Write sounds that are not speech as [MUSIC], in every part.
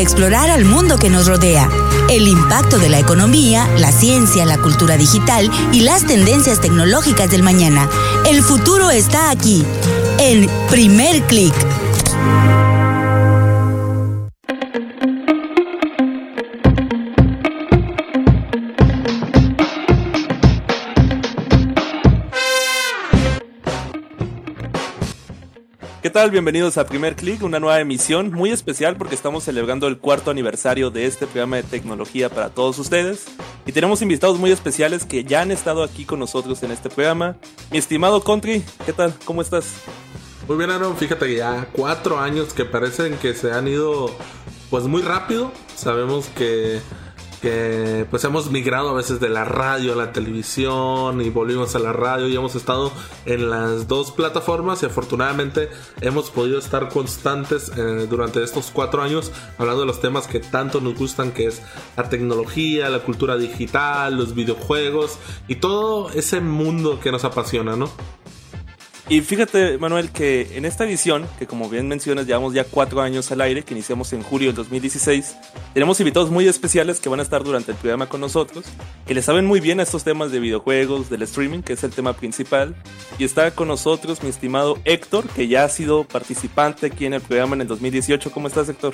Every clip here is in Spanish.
explorar al mundo que nos rodea, el impacto de la economía, la ciencia, la cultura digital y las tendencias tecnológicas del mañana. El futuro está aquí, en Primer Click. ¿Qué tal? Bienvenidos a Primer Click, una nueva emisión muy especial porque estamos celebrando el cuarto aniversario de este programa de tecnología para todos ustedes. Y tenemos invitados muy especiales que ya han estado aquí con nosotros en este programa. Mi estimado Country, ¿qué tal? ¿Cómo estás? Muy bien, Aaron. Fíjate que ya cuatro años que parecen que se han ido pues muy rápido. Sabemos que que pues hemos migrado a veces de la radio a la televisión y volvimos a la radio y hemos estado en las dos plataformas y afortunadamente hemos podido estar constantes eh, durante estos cuatro años hablando de los temas que tanto nos gustan que es la tecnología, la cultura digital, los videojuegos y todo ese mundo que nos apasiona, ¿no? Y fíjate, Manuel, que en esta edición, que como bien mencionas, llevamos ya cuatro años al aire, que iniciamos en julio del 2016, tenemos invitados muy especiales que van a estar durante el programa con nosotros, que le saben muy bien a estos temas de videojuegos, del streaming, que es el tema principal. Y está con nosotros mi estimado Héctor, que ya ha sido participante aquí en el programa en el 2018. ¿Cómo estás, Héctor?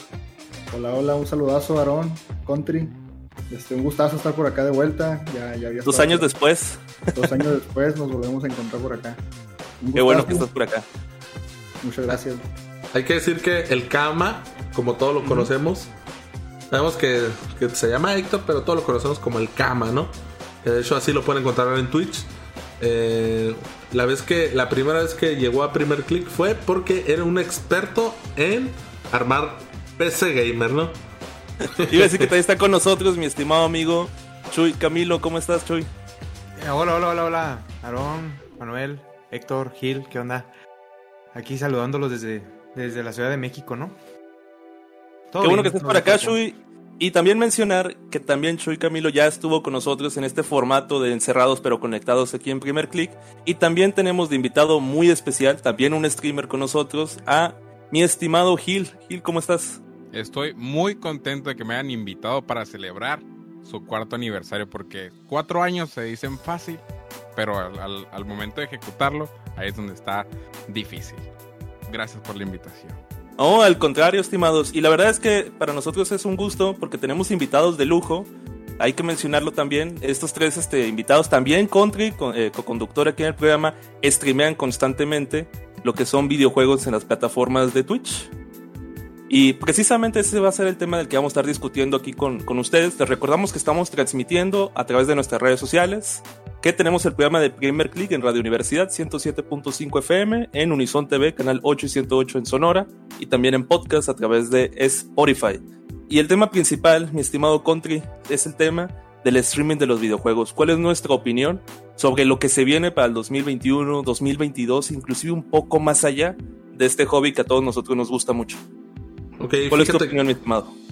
Hola, hola, un saludazo, Aarón, Country. Este, un gustazo estar por acá de vuelta. Ya, ya Dos años después. Dos años después nos volvemos a encontrar por acá. Qué bueno que estás por acá. Muchas gracias. Hay que decir que el Kama, como todos lo conocemos, sabemos que, se llama Héctor, pero todos lo conocemos como el Kama, ¿no? de hecho así lo pueden encontrar en Twitch. Eh, la vez que la primera vez que llegó a Primer Click fue porque era un experto en armar PC gamer, ¿no? [LAUGHS] Iba a decir que todavía está con nosotros mi estimado amigo Chuy Camilo, ¿cómo estás, Chuy? Eh, hola, hola, hola, hola. Aarón, Manuel, Héctor, Gil, ¿qué onda? Aquí saludándolos desde, desde la Ciudad de México, ¿no? Qué bueno que estés por acá, Chuy. Y también mencionar que también Chuy Camilo ya estuvo con nosotros en este formato de encerrados pero conectados aquí en Primer Click. Y también tenemos de invitado muy especial, también un streamer con nosotros, a mi estimado Gil. Gil, ¿cómo estás? Estoy muy contento de que me hayan invitado para celebrar su cuarto aniversario porque cuatro años se dicen fácil, pero al, momento de ejecutarlo, ahí es donde está difícil. Gracias por la invitación. Oh, al contrario, estimados. Y la verdad es que para nosotros es un gusto porque tenemos invitados de lujo. Hay que mencionarlo también. Estos tres este, invitados también, Country, eh, co-conductor aquí en el programa, streamean constantemente lo que son videojuegos en las plataformas de Twitch. Y precisamente ese va a ser el tema del que vamos a estar discutiendo aquí con, con ustedes. Les recordamos que estamos transmitiendo a través de nuestras redes sociales, que tenemos el programa de Primer Click en Radio Universidad 107.5 FM, en Unison TV, canal 8 y 108 en Sonora, y también en podcast a través de Spotify. Y el tema principal, mi estimado Country, es el tema del streaming de los videojuegos. ¿Cuál es nuestra opinión sobre lo que se viene para el 2021, 2022, inclusive un poco más allá de este hobby que a todos nosotros nos gusta mucho? ¿Cuál es tu opinión, mi estimado?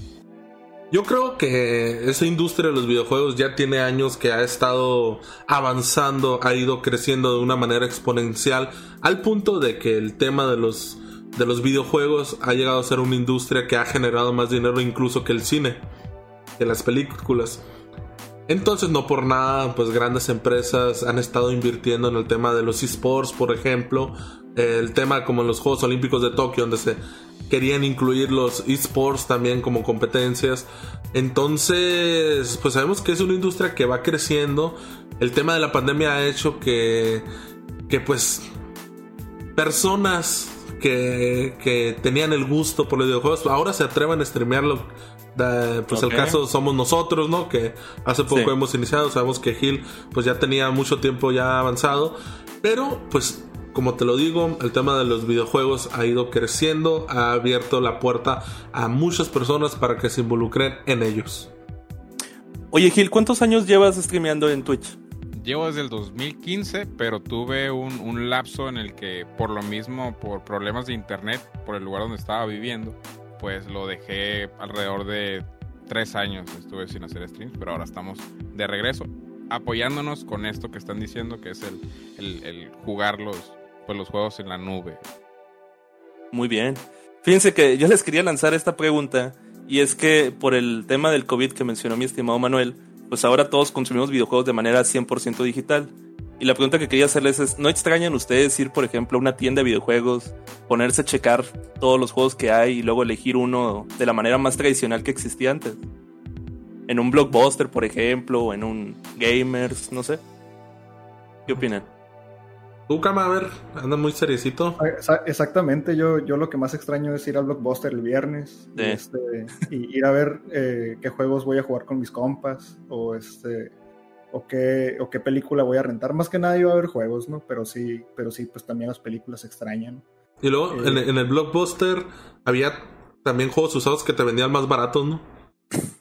Yo creo que esa industria de los videojuegos ya tiene años que ha estado avanzando, ha ido creciendo de una manera exponencial, al punto de que el tema de los, de los videojuegos ha llegado a ser una industria que ha generado más dinero incluso que el cine, que las películas. Entonces, no por nada, pues grandes empresas han estado invirtiendo en el tema de los esports, por ejemplo, el tema como en los Juegos Olímpicos de Tokio, donde se querían incluir los esports también como competencias. Entonces, pues sabemos que es una industria que va creciendo. El tema de la pandemia ha hecho que, que pues, personas que, que tenían el gusto por los videojuegos ahora se atrevan a pues el caso somos nosotros, ¿no? Que hace poco hemos iniciado, sabemos que Gil pues ya tenía mucho tiempo ya avanzado, pero pues como te lo digo, el tema de los videojuegos ha ido creciendo, ha abierto la puerta a muchas personas para que se involucren en ellos. Oye Gil, ¿cuántos años llevas streameando en Twitch? Llevo desde el 2015, pero tuve un, lapso en el que por lo mismo, por problemas de internet, por el lugar donde estaba viviendo, pues lo dejé alrededor de tres años, estuve sin hacer streams, pero ahora estamos de regreso apoyándonos con esto que están diciendo, que es el, el jugar los, pues, los juegos en la nube. Muy bien. Fíjense que yo les quería lanzar esta pregunta Y es que por el tema del COVID que mencionó mi estimado Manuel, pues ahora todos consumimos videojuegos de manera 100% digital. Y la pregunta que quería hacerles es, ¿no extrañan ustedes ir, por ejemplo, a una tienda de videojuegos, ponerse a checar todos los juegos que hay y luego elegir uno de la manera más tradicional que existía antes? En un blockbuster, por ejemplo, o en un gamers, no sé. ¿Qué opinan? Tú, Cama, a ver, anda muy seriecito. Exa- Exactamente, yo, yo lo que más extraño es ir al Blockbuster el viernes y, este, y ir a ver eh, qué juegos voy a jugar con mis compas o este o qué, o qué película voy a rentar. Más que nada iba a ver juegos, ¿no? Pero sí, pero sí, pues también las películas extrañan. Y luego Eh. en, en el Blockbuster había también juegos usados que te vendían más baratos, ¿no?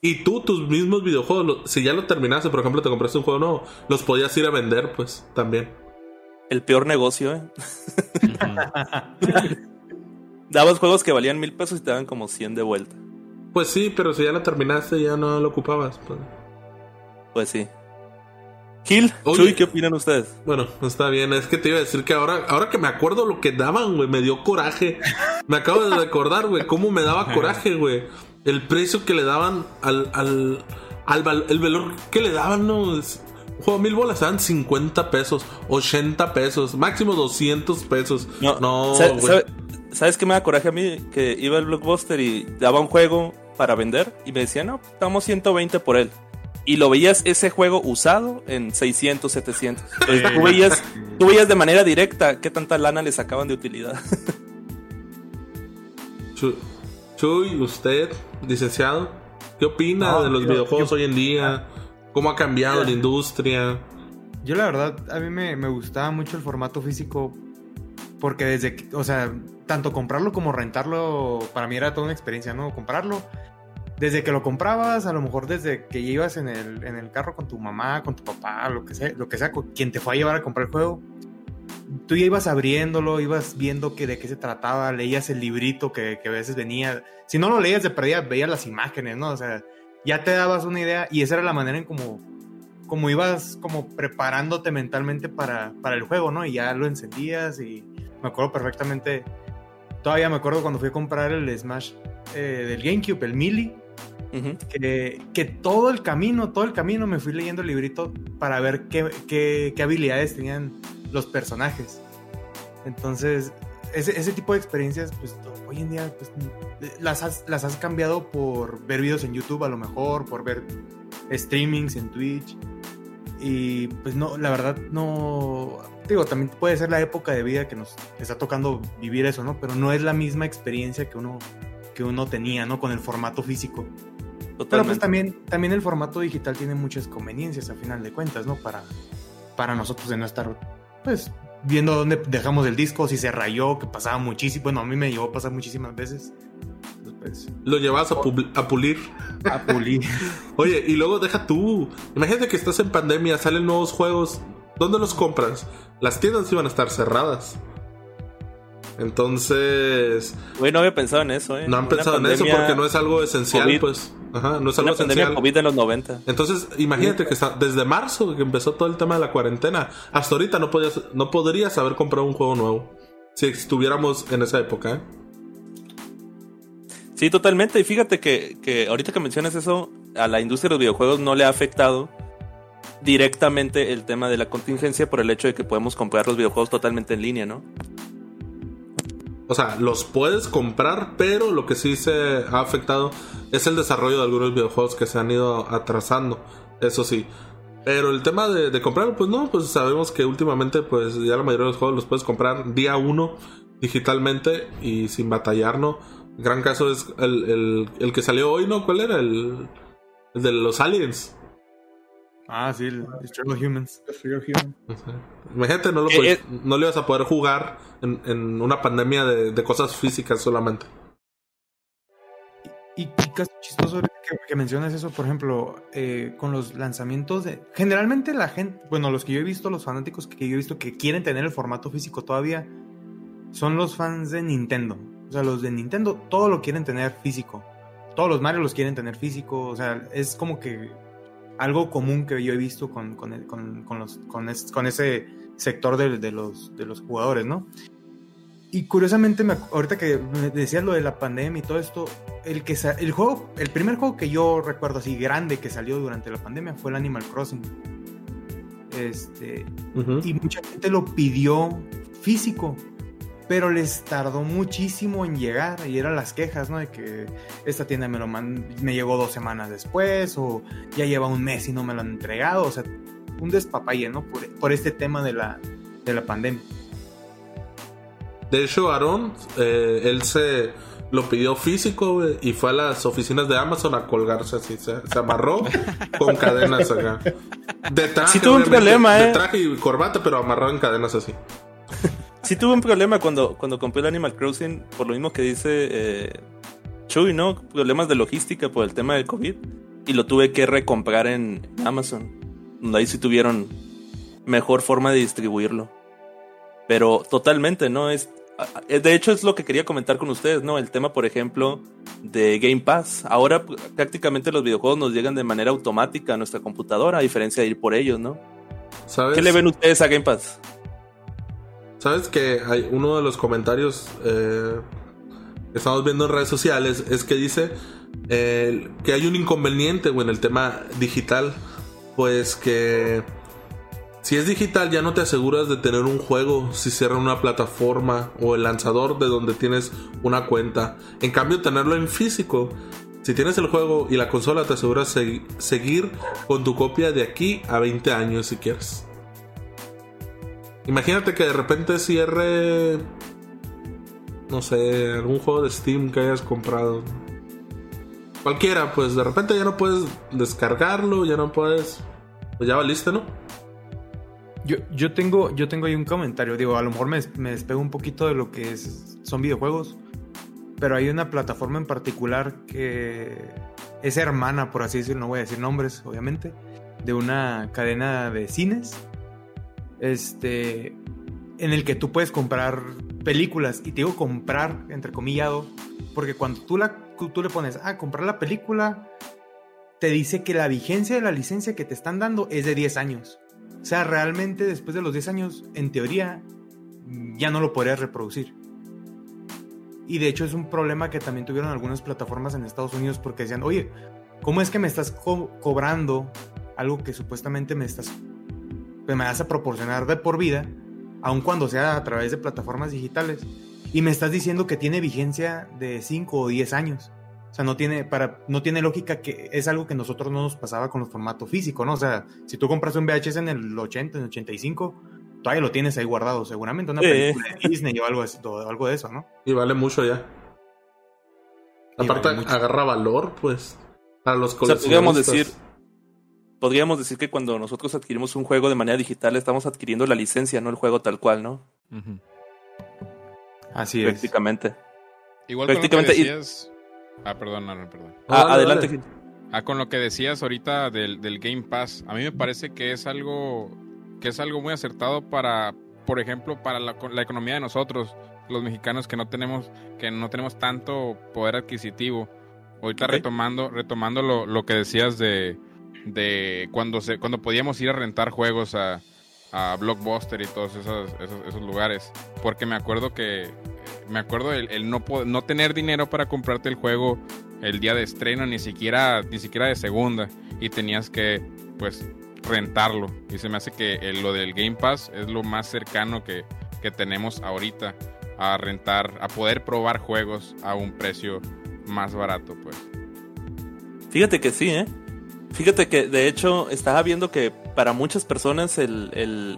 Y tú, tus mismos videojuegos, lo- si ya lo terminaste, por ejemplo, te compraste un juego nuevo, los podías ir a vender, pues también. El peor negocio, ¿eh? [LAUGHS] Dabas juegos que valían mil pesos y te daban como 100 de vuelta. Pues sí, pero si ya lo terminaste, ya no lo ocupabas. pues. Pues sí. Gil, Oye. Chuy, ¿qué opinan ustedes? Bueno, está bien. Es que te iba a decir que ahora, ahora que me acuerdo lo que daban, güey, me dio coraje. Me acabo de recordar, güey, cómo me daba coraje, güey. El precio que le daban al, al, al val- el valor que le daban, no, es- juego mil bolas, daban 50 pesos, 80 pesos, máximo 200 pesos. No, güey. sabe- ¿Sabes qué me da coraje a mí? Que iba al Blockbuster y daba un juego para vender y me decían, no, damos 120 por él. Y lo veías ese juego usado en 600, 700. Entonces, tú, veías, tú veías de manera directa qué tanta lana le sacaban de utilidad. [LAUGHS] Chu- Chuy, usted, licenciado, ¿qué opina No, de los yo- videojuegos yo- hoy en día? ¿Cómo ha cambiado la industria? Yo la verdad, a mí me, me gustaba mucho el formato físico porque desde, que- o sea, tanto comprarlo como rentarlo, para mí era toda una experiencia, ¿no? Comprarlo, desde que lo comprabas, a lo mejor desde que ibas en el, en el carro con tu mamá, con tu papá, lo que sea, lo que sea, quien te fue a llevar a comprar el juego, tú ya ibas abriéndolo, ibas viendo que, de qué se trataba, leías el librito que, que a veces venía, si no lo leías de perdida, veías las imágenes, ¿no? O sea, ya te dabas una idea y esa era la manera en como como ibas como preparándote mentalmente para, para el juego, ¿no? Y ya lo encendías y me acuerdo perfectamente, todavía me acuerdo cuando fui a comprar el Smash eh, del GameCube, el Melee, Que, todo el camino, todo el camino me fui leyendo el librito para ver qué, habilidades tenían los personajes. Entonces, ese, tipo de experiencias, pues hoy en día pues, las, has, las has cambiado por ver videos en YouTube a lo mejor, por ver streamings en Twitch. Y pues no, la verdad no... Digo, también puede ser la época de vida que nos está tocando vivir eso, ¿no? Pero no es la misma experiencia que uno, que uno tenía, ¿no? Con el formato físico. Pero pues Totalmente. también, también el formato digital tiene muchas conveniencias a final de cuentas, ¿no? Para, para nosotros de no estar, pues, viendo dónde dejamos el disco, si se rayó, que pasaba muchísimo. Bueno, a mí me llegó a pasar muchísimas veces. Entonces, Lo llevas a, a pulir. pues, a pulir. [LAUGHS] Oye, y luego deja tú. Imagínate que estás en pandemia, salen nuevos juegos. ¿Dónde los compras? Las tiendas iban a estar cerradas. Entonces, Güey, no había pensado en eso, ¿eh? no han pensado en eso porque no es algo esencial, COVID. pues. Ajá, no es algo Una pandemia esencial. COVID en los 90. Entonces, imagínate que está, desde marzo que empezó todo el tema de la cuarentena, hasta ahorita no podías, no podrías haber comprado un juego nuevo. Si estuviéramos en esa época, ¿eh? Sí, totalmente. Y fíjate que, que ahorita que mencionas eso, a la industria de los videojuegos no le ha afectado directamente el tema de la contingencia por el hecho de que podemos comprar los videojuegos totalmente en línea, ¿no? O sea, los puedes comprar, pero lo que sí se ha afectado es el desarrollo de algunos videojuegos que se han ido atrasando. Eso sí. Pero el tema de, de comprar, pues no, pues sabemos que últimamente, pues ya la mayoría de los juegos los puedes comprar día uno digitalmente y sin batallar, ¿no? Gran caso es el, el- que salió hoy, ¿no? ¿Cuál era? El de los aliens. Ah, sí, el Humans. Destroyer Human. O sea, Imagínate, no, lo Eh, podías- eh. no le ibas a poder jugar en, en una pandemia de, de cosas físicas solamente. Y, y caso chistoso que, que mencionas eso, por ejemplo, eh, con los lanzamientos de... Generalmente la gente, bueno, los que yo he visto, los fanáticos que yo he visto que quieren tener el formato físico todavía, son los fans de Nintendo. O sea, los de Nintendo, todo lo quieren tener físico. Todos los Mario los quieren tener físico. O sea, es como que algo común que yo he visto con, con, el- con- con los, con, es- con ese sector de, de los, de los jugadores, ¿no? Y curiosamente, me, ahorita que me decías lo de la pandemia y todo esto, el, que el juego, el primer juego que yo recuerdo así grande que salió durante la pandemia fue el Animal Crossing. Este, Ujú. y mucha gente lo pidió físico, pero les tardó muchísimo en llegar y eran las quejas, ¿no? De que esta tienda me lo man- me llegó dos semanas después o ya lleva un mes y no me lo han entregado, o sea, un despapalle, ¿no? Por, por este tema de la, de la pandemia. De hecho, Aaron, eh, él se lo pidió físico y fue a las oficinas de Amazon a colgarse así. Se, se amarró [LAUGHS] con cadenas acá. De traje, Sí tuvo un problema, De ¿eh? traje y corbata, pero amarrado en cadenas así. Sí tuve un problema cuando, cuando compré el Animal Crossing, por lo mismo que dice eh, Chuy, ¿no? Problemas de logística por el tema del COVID. Y lo tuve que recomprar en Amazon. Donde ahí sí tuvieron mejor forma de distribuirlo. Pero totalmente, ¿no? Es, a- de hecho, es lo que quería comentar con ustedes, ¿no? El tema, por ejemplo, de Game Pass. Ahora pr- prácticamente los videojuegos nos llegan de manera automática a nuestra computadora, a diferencia de ir por ellos, ¿no? ¿Sabes? ¿Qué le ven ustedes a Game Pass? ¿Sabes que hay uno de los comentarios eh, que estamos viendo en redes sociales es que dice eh, que hay un inconveniente güey, en el tema digital? Pues que si es digital ya no te aseguras de tener un juego si cierran una plataforma o el lanzador de donde tienes una cuenta. En cambio tenerlo en físico, si tienes el juego y la consola te aseguras segui- seguir con tu copia de aquí a 20 años si quieres. Imagínate que de repente cierre. No sé, algún juego de Steam que hayas comprado. Cualquiera, pues de repente ya no puedes descargarlo, ya no puedes. Pues ya valiste, ¿no? Yo, yo, tengo, yo tengo ahí un comentario, digo, a lo mejor me, me despego un poquito de lo que son videojuegos, pero hay una plataforma en particular que es hermana, por así decirlo, no voy a decir nombres, obviamente, de una cadena de cines, este, en el que tú puedes comprar películas, y te digo comprar, entrecomillado, porque cuando tú, la, tú le pones, ah, comprar la película, te dice que la vigencia de la licencia que te están dando es de 10 años. O sea, realmente después de los 10 años, en teoría, ya no lo podrías reproducir. Y de hecho es un problema que también tuvieron algunas plataformas en Estados Unidos porque decían, oye, ¿cómo es que me estás co cobrando algo que supuestamente me estás me vas a proporcionar de por vida, aun cuando sea a través de plataformas digitales? Y me estás diciendo que tiene vigencia de 5 o 10 años. O sea, no tiene, para, no tiene lógica que es algo que nosotros no nos pasaba con los formatos físicos, ¿no? O sea, si tú compras un VHS en el 80, en el 85, todavía lo tienes ahí guardado, seguramente una Sí. película de Disney o algo, o algo de eso, ¿no? Y vale mucho ya. Y Aparte, vale mucho. agarra valor, pues. Para los O sea, podríamos coleccionistas. decir, podríamos decir que cuando nosotros adquirimos un juego de manera digital estamos adquiriendo la licencia, no el juego tal cual, ¿no? Ujú. Así es. Prácticamente. Igual con lo que Prácticamente, y- decías... Ah, perdón, Aaron, perdón. No, Ah, dale, adelante. Ah, con lo que decías ahorita del, del Game Pass, a mí me parece que es algo que es algo muy acertado para, por ejemplo, para la, la economía de nosotros, los mexicanos que no tenemos que no tenemos tanto poder adquisitivo. Ahorita retomando retomando lo, lo que decías de, de cuando se cuando podíamos ir a rentar juegos a, a Blockbuster y todos esos, esos, lugares, porque me acuerdo que me acuerdo el, el no no tener dinero para comprarte el juego el día de estreno, ni siquiera, ni siquiera de segunda. Y tenías que, pues, rentarlo. Y se me hace que el- lo del Game Pass es lo más cercano que, que tenemos ahorita a rentar, a poder probar juegos a un precio más barato, pues. Fíjate que sí, ¿eh? Fíjate que de hecho estaba viendo que para muchas personas el, el,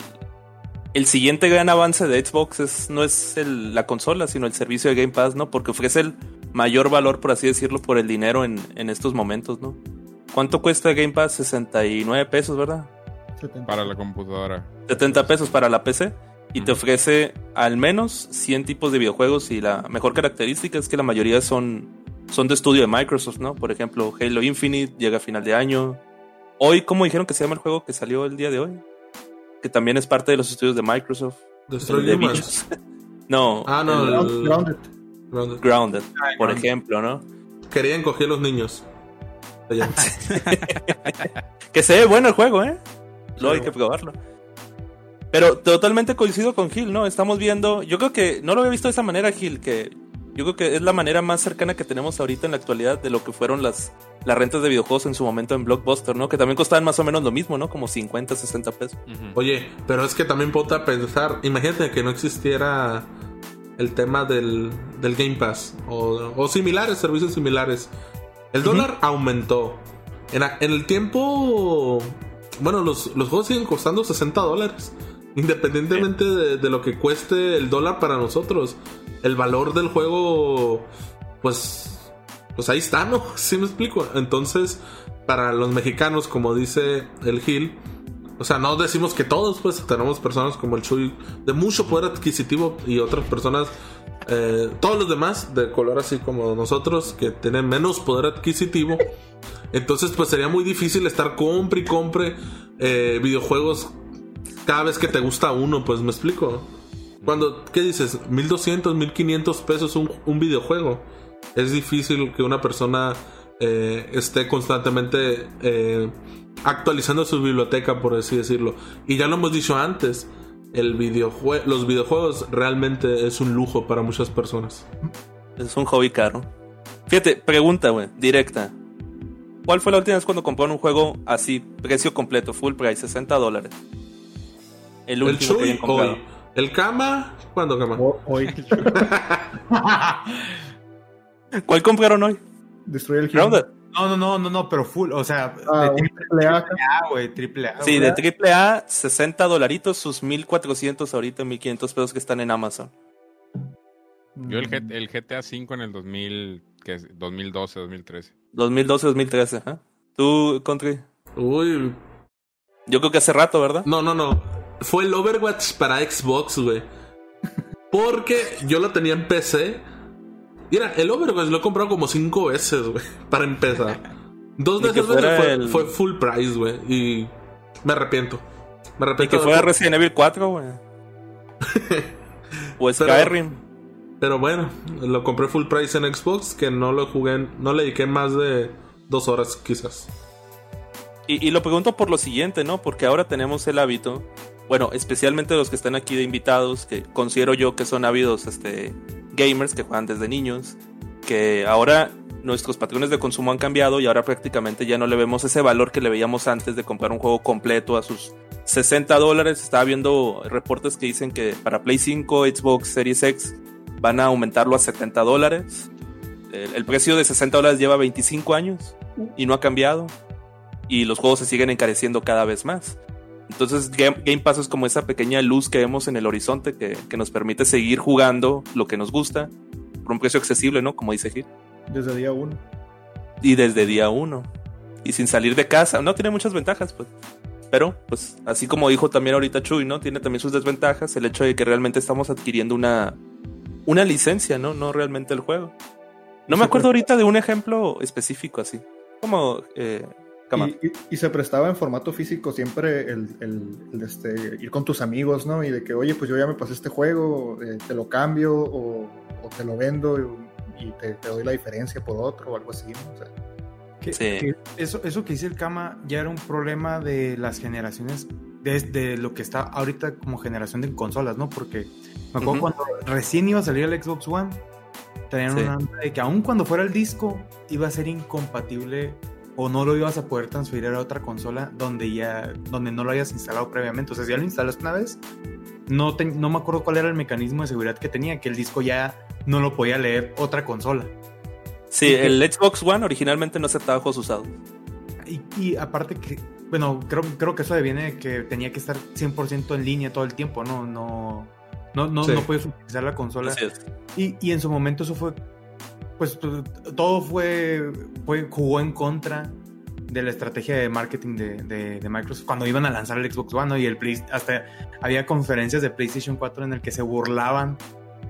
el siguiente gran avance de Xbox es, no es el- la consola, sino el servicio de Game Pass, ¿no? Porque ofrece el mayor valor, por así decirlo, por el dinero en, en estos momentos, ¿no? ¿Cuánto cuesta Game Pass? 69 pesos, ¿verdad? 70. Para la computadora. 70 pesos para la PC. Y te ofrece al menos 100 tipos de videojuegos y la mejor característica es que la mayoría son, son de estudio de Microsoft, ¿no? Por ejemplo, Halo Infinite llega a final de año. Hoy, ¿cómo dijeron que se llama el juego que salió el día de hoy? Que también es parte de los estudios de Microsoft. Destroy de Humans. [LAUGHS] No, Ah, no, el el- Grounded. Grounded. Grounded, por Grounded. ejemplo, ¿no? Querían coger los niños. [LAUGHS] Que se ve bueno el juego, ¿eh? Luego hay que probarlo. Pero totalmente coincido con Gil, ¿no? Estamos viendo, yo creo que no lo había visto de esa manera, Gil, que yo creo que es la manera más cercana que tenemos ahorita en la actualidad de lo que fueron las, las rentas de videojuegos en su momento en Blockbuster, ¿no? Que también costaban más o menos lo mismo, ¿no? Como 50, 60 pesos. Oye, pero es que también ponte a pensar, imagínate que no existiera el tema del, del Game Pass o, o similares, servicios similares. El dólar aumentó. En, a- en el tiempo, bueno, los, los juegos siguen costando 60 dólares. Independientemente de, de lo que cueste el dólar para nosotros. El valor del juego, pues, pues ahí está, ¿no? [LAUGHS] ¿Sí me explico? Entonces, para los mexicanos, como dice el Gil, o sea, no decimos que todos, pues tenemos personas como el Chuy de mucho poder adquisitivo y otras personas, eh, todos los demás de color así como nosotros, que tienen menos poder adquisitivo. Entonces, pues sería muy difícil estar compre y compre eh, videojuegos cada vez que te gusta uno, pues me explico. Cuando, ¿qué dices? 1200, 1500 pesos un, un videojuego. Es difícil que una persona eh, esté constantemente eh, actualizando su biblioteca, por así decirlo. Y ya lo hemos dicho antes, el videojue los videojuegos realmente es un lujo para muchas personas. Es un hobby caro. Fíjate, pregunta, güey, directa. ¿Cuál fue la última vez cuando compraron un juego así, precio completo, full price, 60 dólares? El El último que hayan comprado. hoy. El Kama, ¿cuándo Kama? Hoy [LAUGHS] ¿Cuál compraron hoy? destruye el Grounded. No, no, no, no, no, pero full, o sea, Ah, de triple triple A. Güey, triple A. Sí, de triple A, 60 dolaritos, sus 1400 ahorita, 1500 pesos que están en Amazon. Yo el, G- el GTA V en el 2000, que es 2012, 2013. 2012, 2013, ¿ah? ¿Tú, Country? Uy, Yo creo que hace rato, ¿verdad? No, no, no. Fue el Overwatch para Xbox, güey. Porque yo lo tenía en PC. Mira, el Overwatch lo he comprado como cinco veces, güey. Para empezar. Dos de que esas veces fue, el- fue full price, güey. Y me arrepiento. Me Y arrepiento. que de- fuera Resident Evil 4, güey. [LAUGHS] o Pero- Skyrim. Pero bueno, lo compré full price en Xbox. Que no lo jugué. No le dediqué más de dos horas, quizás. Y, y lo pregunto por lo siguiente, ¿no? Porque ahora tenemos el hábito, bueno, especialmente los que están aquí de invitados, que considero yo que son ávidos este, gamers que juegan desde niños, que ahora nuestros patrones de consumo han cambiado y ahora prácticamente ya no le vemos ese valor que le veíamos antes de comprar un juego completo a sus 60 dólares. Estaba viendo reportes que dicen que para Play 5, Xbox Series X van a aumentarlo a 70 dólares. El, el precio de 60 dólares lleva 25 años y no ha cambiado y los juegos se siguen encareciendo cada vez más. Entonces Game, Game Pass es como esa pequeña luz que vemos en el horizonte que, que nos permite seguir jugando lo que nos gusta por un precio accesible, ¿no? Como dice Gil. desde día uno. Y desde día uno. Y sin salir de casa. No tiene muchas ventajas, pues. Pero, pues, así como dijo también ahorita Chuy, ¿no? Tiene también sus desventajas. El hecho de que realmente estamos adquiriendo una, una licencia, ¿no? No realmente el juego. No me acuerdo ahorita de un ejemplo específico así. Como, eh. Y, y- y se prestaba en formato físico siempre el, el- el este, ir con tus amigos, ¿no? Y de que, oye, pues yo ya me pasé este juego, eh, te lo cambio o, o te lo vendo y, y te, te doy la diferencia por otro o algo así, ¿no? O sea, Que- Sí. que eso, eso que dice el Kama ya era un problema de las generaciones, desde lo que está ahorita como generación de consolas, ¿no? Porque me acuerdo Ujú. cuando recién iba a salir el Xbox One, tenían Sí. una de que aun cuando fuera el disco, iba a ser incompatible o no lo ibas a poder transferir a otra consola donde ya donde no lo hayas instalado previamente. O sea, si ya lo instalaste una vez, no, te- no me acuerdo cuál era el mecanismo de seguridad que tenía, que el disco ya no lo podía leer otra consola. Sí, Y que- el Xbox One originalmente no aceptaba juegos usados. Y, y aparte que, bueno, creo, creo que eso deviene de que tenía que estar 100% en línea todo el tiempo, ¿no? No, no, no, Sí. no puedes utilizar la consola. Y, y en su momento eso fue, pues todo fue, fue, jugó en contra de la estrategia de marketing de, de- de Microsoft cuando iban a lanzar el Xbox One, ¿no? Y el Play, hasta había conferencias de PlayStation 4 en el que se burlaban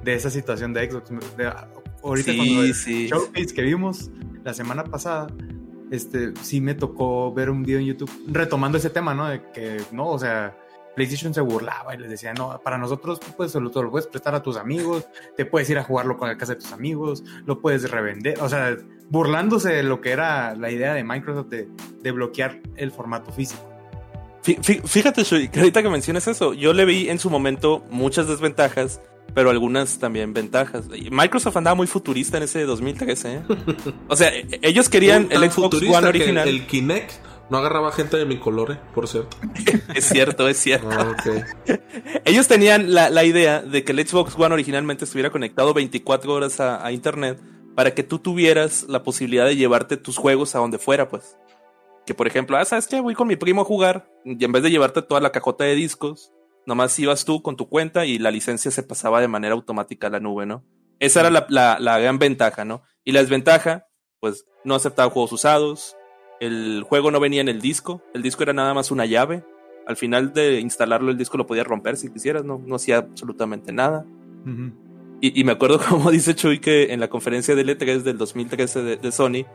de esa situación de Xbox. De- ahorita Sí, cuando el sí. showcase que vimos la semana pasada, este, sí me tocó ver un video en YouTube retomando ese tema, ¿no? De que, no, o sea, PlayStation se burlaba y les decía, no, para nosotros tú puedes, lo, lo puedes prestar a tus amigos, te puedes ir a jugarlo con la casa de tus amigos, lo puedes revender, o sea, burlándose de lo que era la idea de Microsoft de, de bloquear el formato físico. Fíjate, Shui, que ahorita que mencionas eso, yo le vi en su momento muchas desventajas, pero algunas también ventajas. Microsoft andaba muy futurista en ese 2013, ¿eh? [LAUGHS] O sea, e, ellos querían el Xbox One original. El Kinect no agarraba gente de mi color, ¿eh? por cierto. [LAUGHS] es cierto, es cierto. Ah, [LAUGHS] ellos tenían la, idea de que el Xbox One originalmente estuviera conectado 24 horas a, a Internet para que tú tuvieras la posibilidad de llevarte tus juegos a donde fuera, pues. Que por ejemplo, ah, ¿sabes qué? Voy con mi primo a jugar y en vez de llevarte toda la cajota de discos, nomás ibas tú con tu cuenta y la licencia se pasaba de manera automática a la nube, ¿no? Esa era la, la, gran ventaja, ¿no? Y la desventaja, pues no aceptaba juegos usados, el juego no venía en el disco, el disco era nada más una llave. Al final de instalarlo, el disco lo podías romper si quisieras, no, no hacía absolutamente nada. y, me acuerdo [LAUGHS] como dice Chuy que en la conferencia de E3 del 2013 de, de Sony,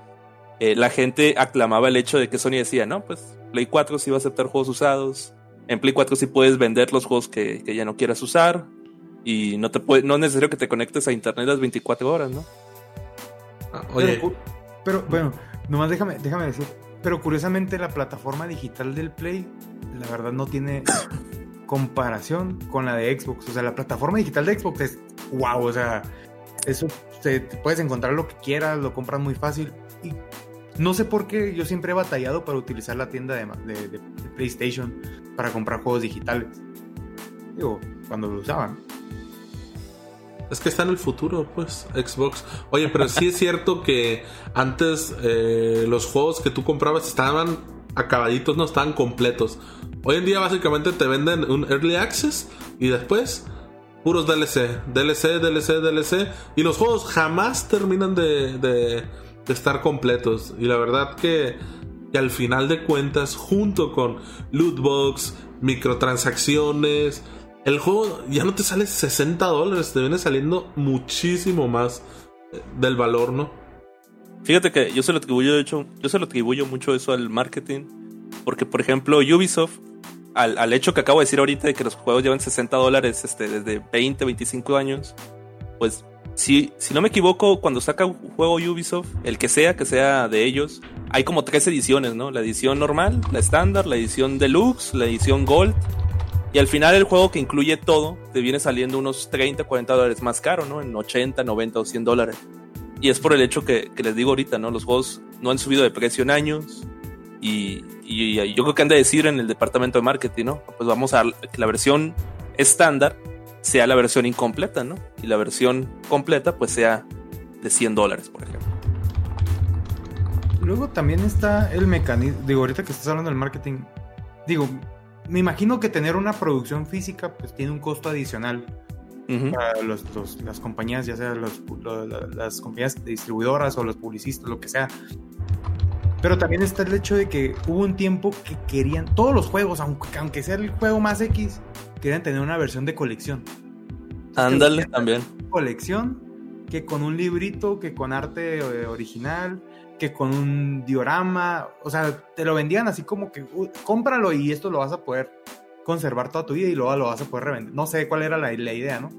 eh, la gente aclamaba el hecho de que Sony decía, no, pues Play 4 sí va a aceptar juegos usados, en Play 4 sí puedes vender los juegos que, ya no quieras usar y no te puede, no es necesario que te conectes a internet las 24 horas, ¿no? Ah, oye. Pero, bueno, nomás déjame, déjame decir, pero curiosamente la plataforma digital del Play, la verdad no tiene [COUGHS] comparación con la de Xbox. O sea, la plataforma digital de Xbox es wow, o sea, eso te, puedes encontrar lo que quieras, lo compras muy fácil. Y no sé por qué yo siempre he batallado para utilizar la tienda de, PlayStation para comprar juegos digitales. Digo, cuando lo usaban. Es que está en el futuro, pues, Xbox. Oye, pero sí es cierto que antes eh, los juegos que tú comprabas estaban acabaditos, no estaban completos. Hoy en día básicamente te venden un Early Access y después puros DLC, DLC, DLC, DLC. Y los juegos jamás terminan de estar completos. Y la verdad que, que al final de cuentas, junto con lootbox, microtransacciones, el juego ya no te sale 60 dólares, te viene saliendo muchísimo más eh, del valor, ¿no? Fíjate que yo se lo atribuyo, de hecho, yo se lo atribuyo mucho eso al marketing. Porque, por ejemplo, Ubisoft, al, al, hecho que acabo de decir ahorita de que los juegos llevan 60 dólares este, desde 20, 25 años, pues si, si no me equivoco, cuando saca un juego Ubisoft, el que sea, que sea de ellos, hay como tres ediciones, ¿no? La edición normal, la estándar, la edición deluxe, la edición gold. Y al final el juego que incluye todo te viene saliendo unos 30, 40 dólares más caro, ¿no? En 80, 90 o 100 dólares. Y es por el hecho que, les digo ahorita, ¿no? Los juegos no han subido de precio en años. Y, y, yo creo que han de decir en el departamento de marketing, ¿no? Pues vamos a que la versión estándar sea la versión incompleta, ¿no? Y la versión completa pues sea de 100 dólares, por ejemplo. Luego también está el mecanismo, digo, ahorita que estás hablando del marketing, digo, me imagino que tener una producción física pues tiene un costo adicional para las compañías, ya sea las compañías distribuidoras o los publicistas, lo que sea. Pero también está el hecho de que hubo un tiempo que querían, todos los juegos, aunque, aunque sea el juego más X, querían tener una versión de colección. Ándale, también. Colección, que con un librito, que con arte eh, original, que con un diorama, o sea, te lo vendían así como que cómpralo y esto lo vas a poder conservar toda tu vida y luego lo vas a poder revender. No sé cuál era la, idea, ¿no?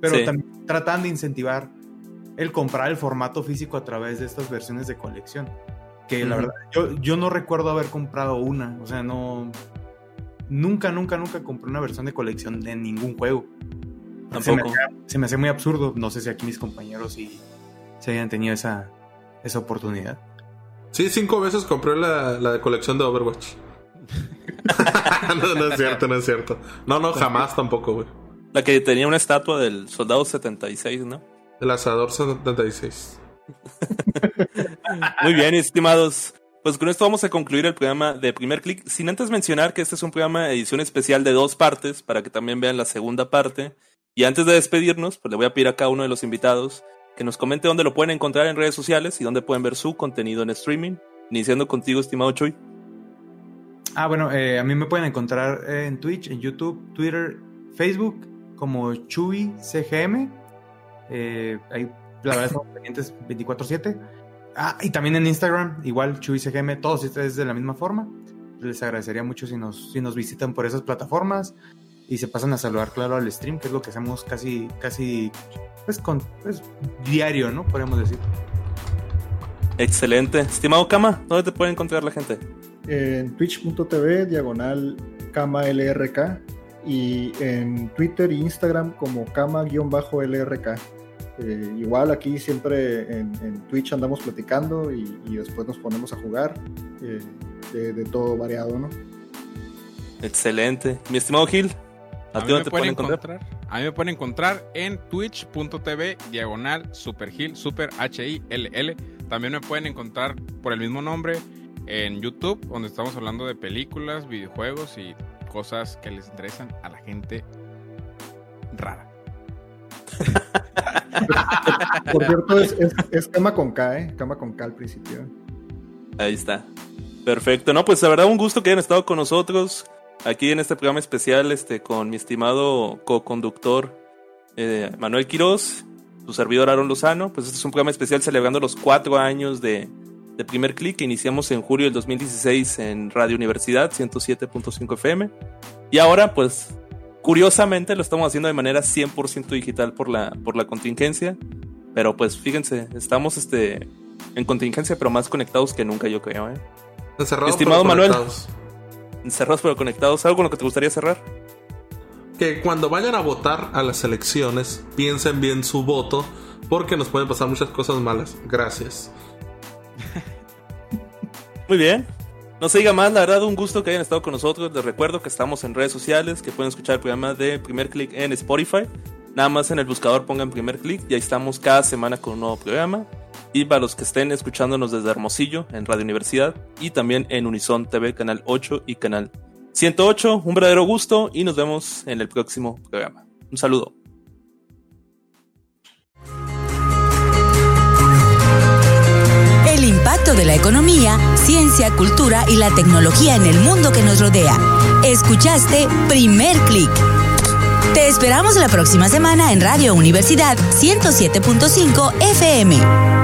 Pero también tratan de incentivar el comprar el formato físico a través de estas versiones de colección. Que la verdad, yo, yo no recuerdo haber comprado una, o sea, no, Nunca, nunca, nunca compré una versión de colección de ningún juego. Tampoco. Se me, hace muy absurdo. No sé si aquí mis compañeros sí se hayan tenido esa, esa oportunidad. Sí, cinco veces compré la, de colección de Overwatch. [LAUGHS] no, no es cierto, no es cierto. No, no, jamás tampoco, güey. La que tenía una estatua del soldado 76, ¿no? El asador 76. [LAUGHS] Muy bien, estimados. Pues con esto vamos a concluir el programa de primer clic, sin antes mencionar que este es un programa de edición especial de dos partes, para que también vean la segunda parte. Y antes de despedirnos, pues le voy a pedir a cada uno de los invitados que nos comente dónde lo pueden encontrar en redes sociales y dónde pueden ver su contenido en streaming. Iniciando contigo, estimado Chuy. Ah, bueno, eh, a mí me pueden encontrar en Twitch, en YouTube, Twitter, Facebook, como Chuy CGM. Eh, ahí, la verdad, estamos [LAUGHS] pendientes 24-7. Ah, y también en Instagram, igual Chuy CGM, todos ustedes de la misma forma. Les agradecería mucho si nos, si nos visitan por esas plataformas y se pasan a saludar, claro, al stream, que es lo que hacemos casi, casi, pues, con, pues, diario, ¿no? Podríamos decir. Excelente. Estimado Kama, ¿dónde te puede encontrar la gente? En twitch.tv, diagonal KamaLRK y en Twitter e Instagram como Kama-LRK. Eh, igual aquí siempre en, Twitch andamos platicando y, después nos ponemos a jugar eh, de, todo variado, ¿no? Excelente. Mi estimado Gil, ¿a, mí me pueden encontrar? A mí me pueden encontrar en twitch.tv diagonal supergil, super H-I-L-L. También me pueden encontrar por el mismo nombre en YouTube, donde estamos hablando de películas, videojuegos y cosas que les interesan a la gente rara. [LAUGHS] Por cierto, es, es, cama con K, ¿eh? Cama con K al principio. Ahí está. Perfecto. No, pues la verdad, un gusto que hayan estado con nosotros aquí en este programa especial este, con mi estimado co-conductor eh, Manuel Quiroz, su servidor Aaron Lozano. Pues este es un programa especial celebrando los cuatro años de, de primer clic que iniciamos en julio del 2016 en Radio Universidad 107.5 FM. Y ahora, pues, curiosamente lo estamos haciendo de manera 100% digital por la, por la contingencia. Pero pues fíjense, estamos este, en contingencia, pero más conectados que nunca, yo creo. ¿eh? Estimado Manuel, encerrados pero conectados. ¿Algo con lo que te gustaría cerrar? Que cuando vayan a votar a las elecciones, piensen bien su voto, porque nos pueden pasar muchas cosas malas. Gracias. [LAUGHS] Muy bien. No se diga más, la verdad, un gusto que hayan estado con nosotros. Les recuerdo que estamos en redes sociales, que pueden escuchar el programa de Primer Click en Spotify. Nada más en el buscador pongan Primer Click y ahí estamos cada semana con un nuevo programa. Y para los que estén escuchándonos desde Hermosillo, en Radio Universidad, y también en Unison TV, Canal 8 y Canal 108. Un verdadero gusto y nos vemos en el próximo programa. Un saludo. impacto de la economía, ciencia, cultura y la tecnología en el mundo que nos rodea. Escuchaste Primer Click. Te esperamos la próxima semana en Radio Universidad 107.5 FM.